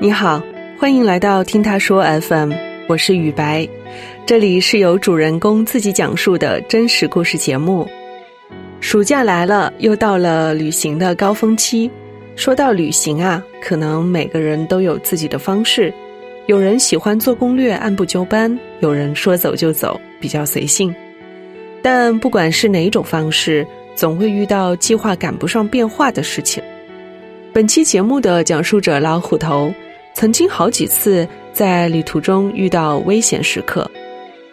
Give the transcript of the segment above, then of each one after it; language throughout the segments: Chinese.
你好，欢迎来到听他说 FM，我是雨白，这里是由主人公自己讲述的真实故事节目。暑假来了，又到了旅行的高峰期。说到旅行啊，可能每个人都有自己的方式，有人喜欢做攻略，按部就班；有人说走就走，比较随性。但不管是哪种方式，总会遇到计划赶不上变化的事情。本期节目的讲述者老虎头。曾经好几次在旅途中遇到危险时刻，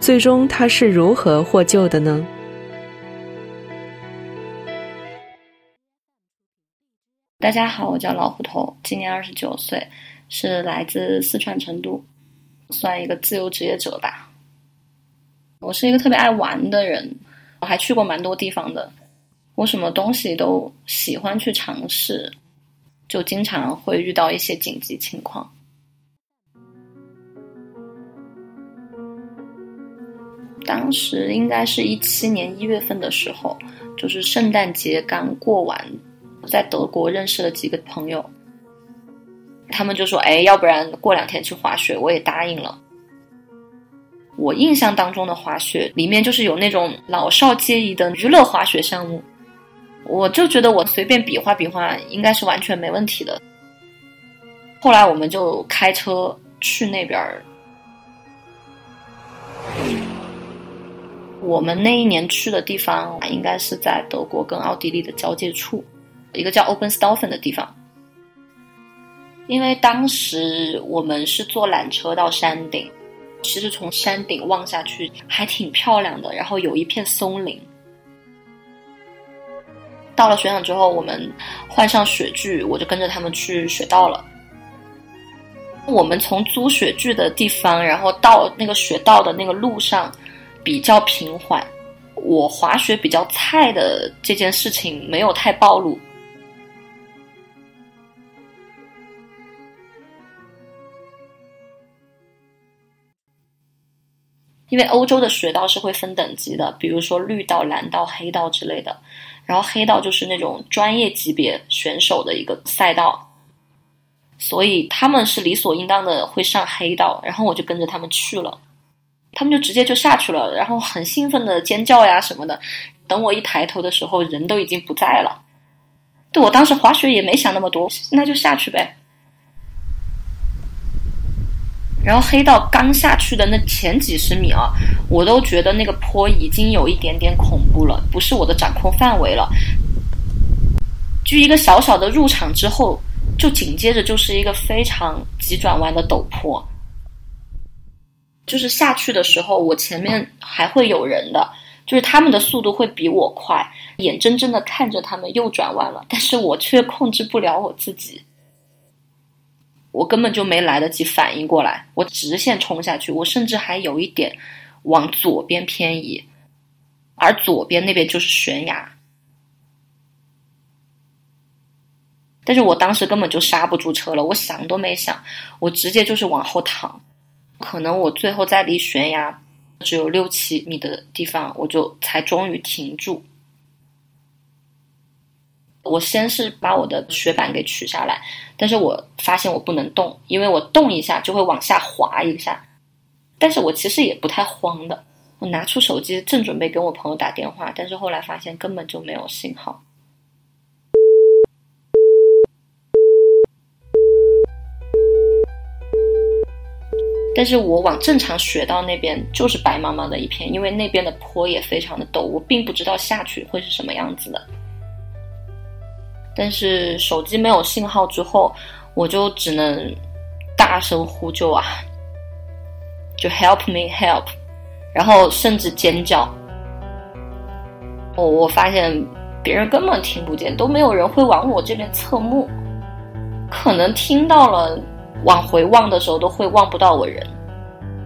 最终他是如何获救的呢？大家好，我叫老虎头，今年二十九岁，是来自四川成都，算一个自由职业者吧。我是一个特别爱玩的人，我还去过蛮多地方的，我什么东西都喜欢去尝试。就经常会遇到一些紧急情况。当时应该是一七年一月份的时候，就是圣诞节刚过完，在德国认识了几个朋友，他们就说：“哎，要不然过两天去滑雪？”我也答应了。我印象当中的滑雪里面就是有那种老少皆宜的娱乐滑雪项目。我就觉得我随便比划比划应该是完全没问题的。后来我们就开车去那边儿。我们那一年去的地方应该是在德国跟奥地利的交界处，一个叫 Openstaufen 的地方。因为当时我们是坐缆车到山顶，其实从山顶望下去还挺漂亮的，然后有一片松林。到了雪场之后，我们换上雪具，我就跟着他们去雪道了。我们从租雪具的地方，然后到那个雪道的那个路上比较平缓。我滑雪比较菜的这件事情没有太暴露，因为欧洲的雪道是会分等级的，比如说绿道、蓝道、黑道之类的。然后黑道就是那种专业级别选手的一个赛道，所以他们是理所应当的会上黑道，然后我就跟着他们去了，他们就直接就下去了，然后很兴奋的尖叫呀什么的。等我一抬头的时候，人都已经不在了。对我当时滑雪也没想那么多，那就下去呗。然后黑道刚下去的那前几十米啊，我都觉得那个坡已经有一点点恐怖了，不是我的掌控范围了。就一个小小的入场之后，就紧接着就是一个非常急转弯的陡坡。就是下去的时候，我前面还会有人的，就是他们的速度会比我快，眼睁睁的看着他们又转弯了，但是我却控制不了我自己。我根本就没来得及反应过来，我直线冲下去，我甚至还有一点往左边偏移，而左边那边就是悬崖。但是我当时根本就刹不住车了，我想都没想，我直接就是往后躺，可能我最后在离悬崖只有六七米的地方，我就才终于停住。我先是把我的雪板给取下来，但是我发现我不能动，因为我动一下就会往下滑一下。但是我其实也不太慌的，我拿出手机正准备跟我朋友打电话，但是后来发现根本就没有信号。但是我往正常雪道那边就是白茫茫的一片，因为那边的坡也非常的陡，我并不知道下去会是什么样子的。但是手机没有信号之后，我就只能大声呼救啊，就 help me help，然后甚至尖叫。我我发现别人根本听不见，都没有人会往我这边侧目，可能听到了，往回望的时候都会望不到我人，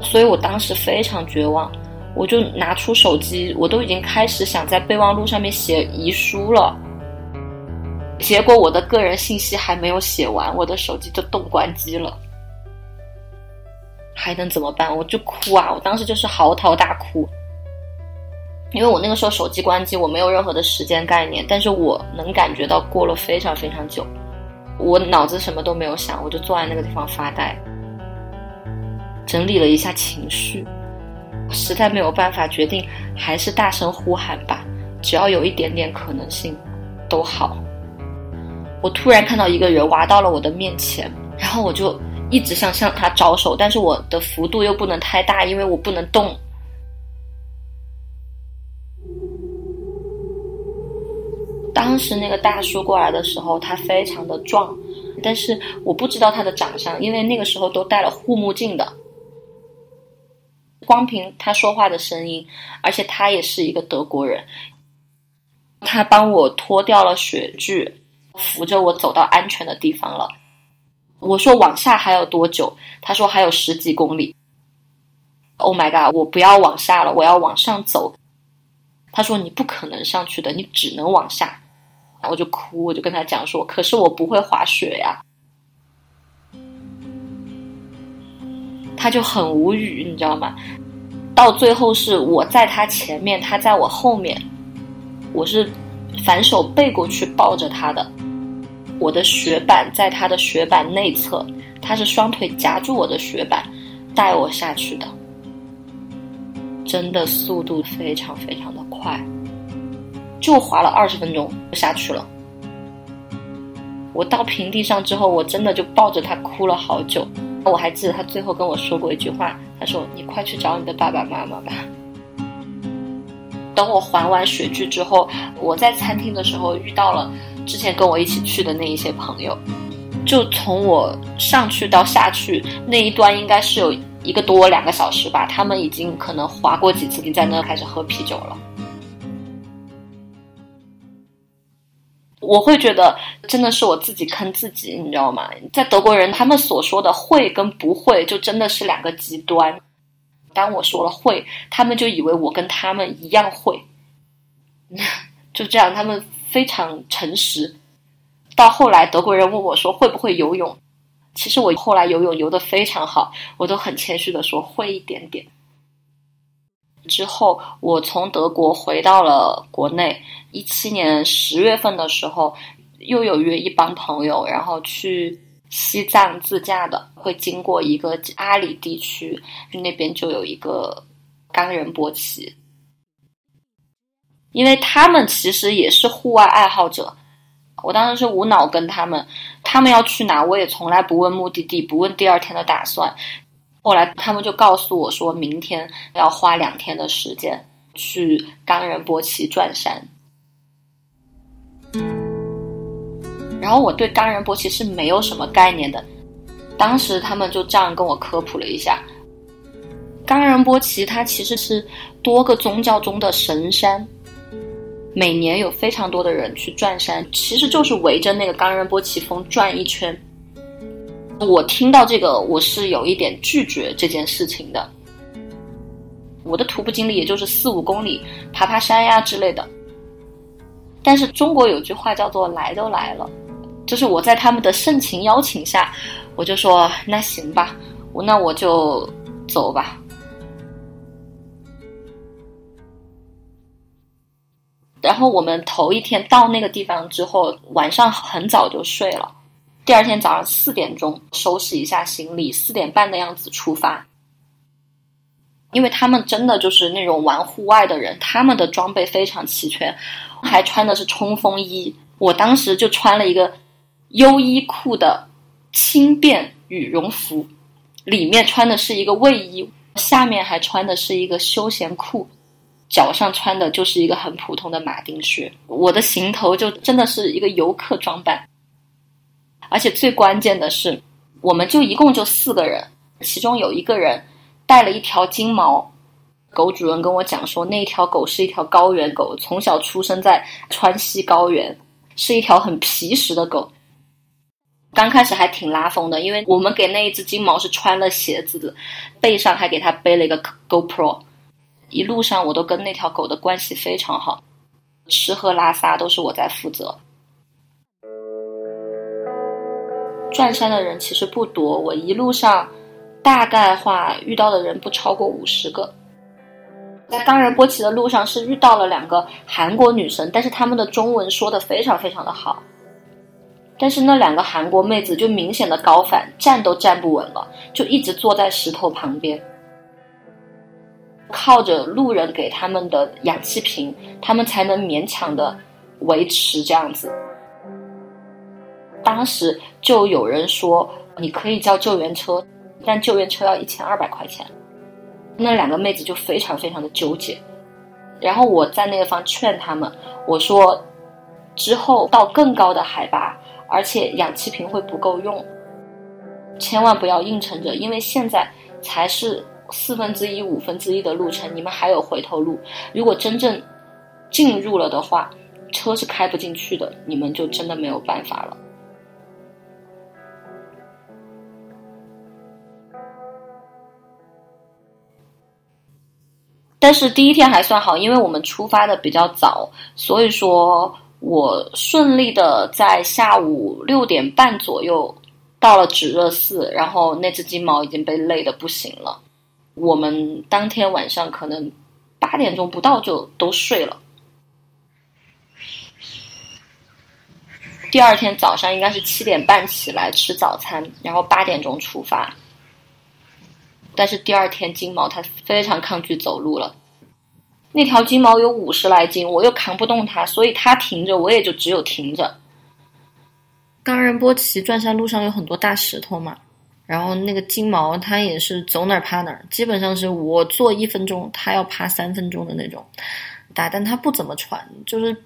所以我当时非常绝望，我就拿出手机，我都已经开始想在备忘录上面写遗书了。结果我的个人信息还没有写完，我的手机就冻关机了，还能怎么办？我就哭啊！我当时就是嚎啕大哭。因为我那个时候手机关机，我没有任何的时间概念，但是我能感觉到过了非常非常久，我脑子什么都没有想，我就坐在那个地方发呆，整理了一下情绪，实在没有办法决定，还是大声呼喊吧，只要有一点点可能性，都好。我突然看到一个人挖到了我的面前，然后我就一直想向他招手，但是我的幅度又不能太大，因为我不能动。当时那个大叔过来的时候，他非常的壮，但是我不知道他的长相，因为那个时候都戴了护目镜的。光凭他说话的声音，而且他也是一个德国人，他帮我脱掉了雪具，扶着我走到安全的地方了。我说往下还有多久？他说还有十几公里。Oh my god！我不要往下了，我要往上走。他说你不可能上去的，你只能往下。我就哭，我就跟他讲说，可是我不会滑雪呀。他就很无语，你知道吗？到最后是我在他前面，他在我后面，我是反手背过去抱着他的，我的雪板在他的雪板内侧，他是双腿夹住我的雪板，带我下去的，真的速度非常非常的快。就滑了二十分钟就下去了。我到平地上之后，我真的就抱着他哭了好久。我还记得他最后跟我说过一句话，他说：“你快去找你的爸爸妈妈吧。”等我还完雪具之后，我在餐厅的时候遇到了之前跟我一起去的那一些朋友。就从我上去到下去那一端，应该是有一个多两个小时吧。他们已经可能滑过几次，你在那开始喝啤酒了。我会觉得真的是我自己坑自己，你知道吗？在德国人他们所说的会跟不会，就真的是两个极端。当我说了会，他们就以为我跟他们一样会，就这样，他们非常诚实。到后来，德国人问我说会不会游泳，其实我后来游泳游得非常好，我都很谦虚的说会一点点。之后，我从德国回到了国内。一七年十月份的时候，又有约一帮朋友，然后去西藏自驾的，会经过一个阿里地区，那边就有一个冈仁波齐。因为他们其实也是户外爱好者，我当时是无脑跟他们，他们要去哪，我也从来不问目的地，不问第二天的打算。后来他们就告诉我说，明天要花两天的时间去冈仁波齐转山。然后我对冈仁波齐是没有什么概念的，当时他们就这样跟我科普了一下，冈仁波齐它其实是多个宗教中的神山，每年有非常多的人去转山，其实就是围着那个冈仁波齐峰转一圈。我听到这个，我是有一点拒绝这件事情的。我的徒步经历也就是四五公里，爬爬山呀之类的。但是中国有句话叫做“来都来了”，就是我在他们的盛情邀请下，我就说那行吧，我那我就走吧。然后我们头一天到那个地方之后，晚上很早就睡了。第二天早上四点钟收拾一下行李，四点半的样子出发。因为他们真的就是那种玩户外的人，他们的装备非常齐全，还穿的是冲锋衣。我当时就穿了一个优衣库的轻便羽绒服，里面穿的是一个卫衣，下面还穿的是一个休闲裤，脚上穿的就是一个很普通的马丁靴。我的行头就真的是一个游客装扮。而且最关键的是，我们就一共就四个人，其中有一个人带了一条金毛狗。主人跟我讲说，那条狗是一条高原狗，从小出生在川西高原，是一条很皮实的狗。刚开始还挺拉风的，因为我们给那一只金毛是穿了鞋子的，背上还给它背了一个 GoPro。一路上我都跟那条狗的关系非常好，吃喝拉撒都是我在负责。转山的人其实不多，我一路上大概话遇到的人不超过五十个。在冈仁波齐的路上是遇到了两个韩国女生，但是她们的中文说的非常非常的好。但是那两个韩国妹子就明显的高反，站都站不稳了，就一直坐在石头旁边，靠着路人给他们的氧气瓶，他们才能勉强的维持这样子。当时就有人说，你可以叫救援车，但救援车要一千二百块钱。那两个妹子就非常非常的纠结，然后我在那个方劝他们，我说之后到更高的海拔，而且氧气瓶会不够用，千万不要硬撑着，因为现在才是四分之一、五分之一的路程，你们还有回头路。如果真正进入了的话，车是开不进去的，你们就真的没有办法了。但是第一天还算好，因为我们出发的比较早，所以说我顺利的在下午六点半左右到了止热寺，然后那只金毛已经被累的不行了。我们当天晚上可能八点钟不到就都睡了。第二天早上应该是七点半起来吃早餐，然后八点钟出发。但是第二天金毛它非常抗拒走路了，那条金毛有五十来斤，我又扛不动它，所以它停着，我也就只有停着。冈仁波齐转山路上有很多大石头嘛，然后那个金毛它也是走哪儿趴哪儿，基本上是我坐一分钟，它要趴三分钟的那种，打但它不怎么喘，就是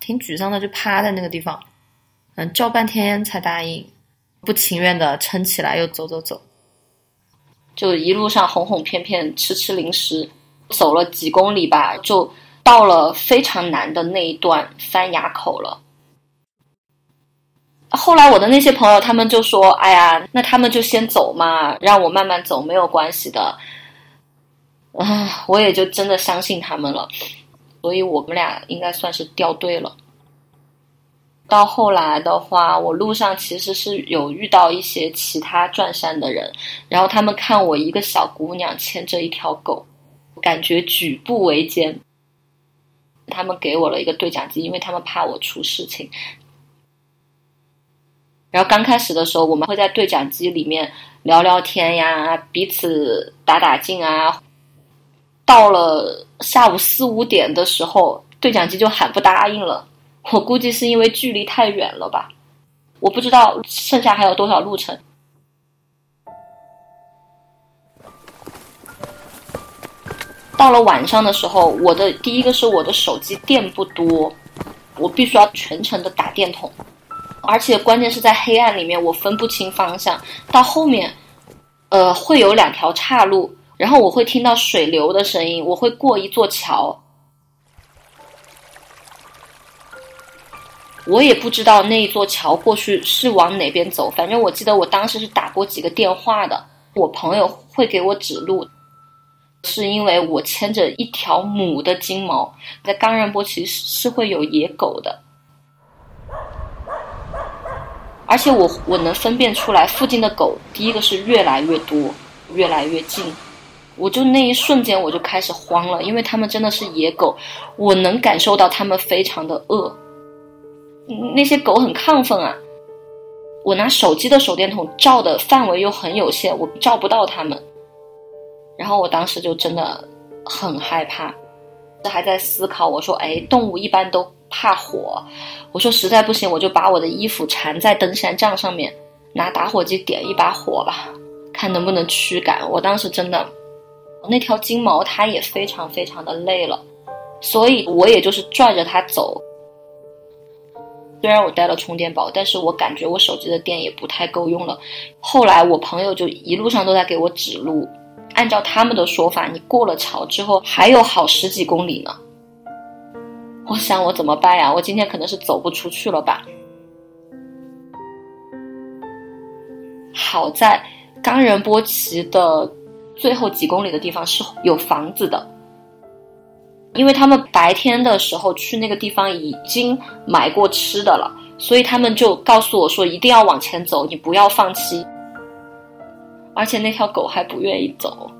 挺沮丧的，就趴在那个地方，嗯，叫半天才答应，不情愿的撑起来又走走走。就一路上哄哄骗骗，吃吃零食，走了几公里吧，就到了非常难的那一段翻崖口了。后来我的那些朋友他们就说：“哎呀，那他们就先走嘛，让我慢慢走，没有关系的。”啊，我也就真的相信他们了，所以我们俩应该算是掉队了。到后来的话，我路上其实是有遇到一些其他转山的人，然后他们看我一个小姑娘牵着一条狗，感觉举步维艰。他们给我了一个对讲机，因为他们怕我出事情。然后刚开始的时候，我们会在对讲机里面聊聊天呀，彼此打打劲啊。到了下午四五点的时候，对讲机就喊不答应了。我估计是因为距离太远了吧，我不知道剩下还有多少路程。到了晚上的时候，我的第一个是我的手机电不多，我必须要全程的打电筒，而且关键是在黑暗里面，我分不清方向。到后面，呃，会有两条岔路，然后我会听到水流的声音，我会过一座桥。我也不知道那一座桥过去是往哪边走，反正我记得我当时是打过几个电话的。我朋友会给我指路，是因为我牵着一条母的金毛，在冈仁波齐是会有野狗的，而且我我能分辨出来附近的狗，第一个是越来越多，越来越近，我就那一瞬间我就开始慌了，因为他们真的是野狗，我能感受到他们非常的饿。那些狗很亢奋啊！我拿手机的手电筒照的范围又很有限，我照不到它们。然后我当时就真的很害怕，这还在思考。我说：“哎，动物一般都怕火。”我说：“实在不行，我就把我的衣服缠在登山杖上面，拿打火机点一把火吧，看能不能驱赶。”我当时真的，那条金毛它也非常非常的累了，所以我也就是拽着它走。虽然我带了充电宝，但是我感觉我手机的电也不太够用了。后来我朋友就一路上都在给我指路，按照他们的说法，你过了桥之后还有好十几公里呢。我想我怎么办呀？我今天可能是走不出去了吧。好在冈仁波齐的最后几公里的地方是有房子的。因为他们白天的时候去那个地方已经买过吃的了，所以他们就告诉我说一定要往前走，你不要放弃。而且那条狗还不愿意走，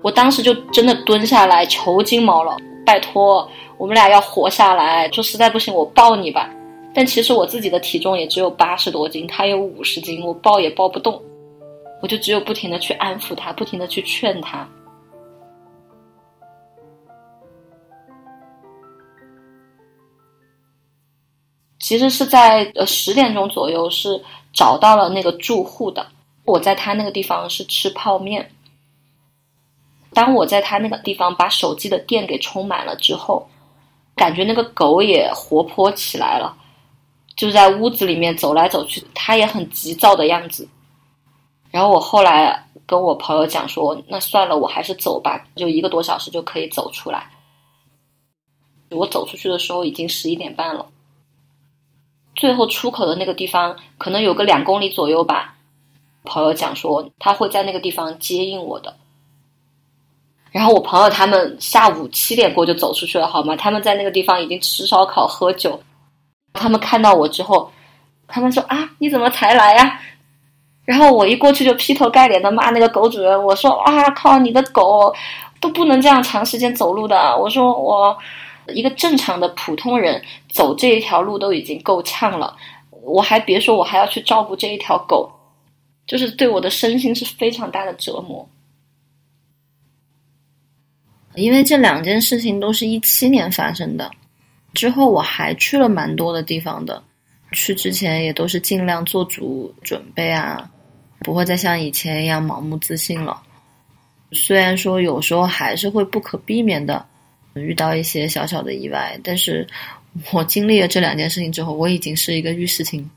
我当时就真的蹲下来求金毛了，拜托，我们俩要活下来，说实在不行我抱你吧。但其实我自己的体重也只有八十多斤，他有五十斤，我抱也抱不动，我就只有不停的去安抚他，不停的去劝他。其实是在呃十点钟左右是找到了那个住户的，我在他那个地方是吃泡面。当我在他那个地方把手机的电给充满了之后，感觉那个狗也活泼起来了，就在屋子里面走来走去，它也很急躁的样子。然后我后来跟我朋友讲说，那算了，我还是走吧，就一个多小时就可以走出来。我走出去的时候已经十一点半了，最后出口的那个地方可能有个两公里左右吧。朋友讲说他会在那个地方接应我的。然后我朋友他们下午七点过就走出去了，好吗？他们在那个地方已经吃烧烤喝酒。他们看到我之后，他们说：“啊，你怎么才来呀？”然后我一过去就劈头盖脸的骂那个狗主人。我说：“啊，靠，你的狗都不能这样长时间走路的。”我说：“我一个正常的普通人走这一条路都已经够呛了，我还别说我还要去照顾这一条狗，就是对我的身心是非常大的折磨。”因为这两件事情都是一七年发生的，之后我还去了蛮多的地方的，去之前也都是尽量做足准备啊，不会再像以前一样盲目自信了。虽然说有时候还是会不可避免的遇到一些小小的意外，但是我经历了这两件事情之后，我已经是一个遇事情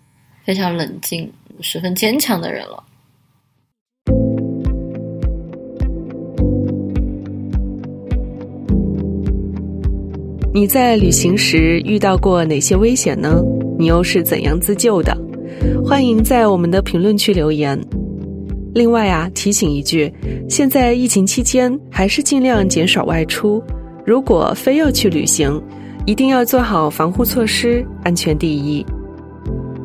非常冷静、十分坚强的人了。你在旅行时遇到过哪些危险呢？你又是怎样自救的？欢迎在我们的评论区留言。另外啊，提醒一句，现在疫情期间还是尽量减少外出。如果非要去旅行，一定要做好防护措施，安全第一。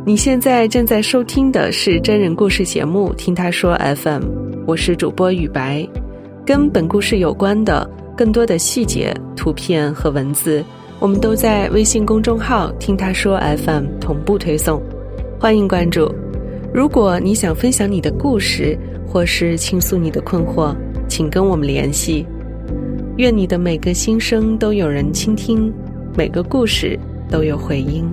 你现在正在收听的是真人故事节目《听他说 FM》，我是主播雨白，跟本故事有关的。更多的细节、图片和文字，我们都在微信公众号“听他说 FM” 同步推送，欢迎关注。如果你想分享你的故事，或是倾诉你的困惑，请跟我们联系。愿你的每个心声都有人倾听，每个故事都有回音。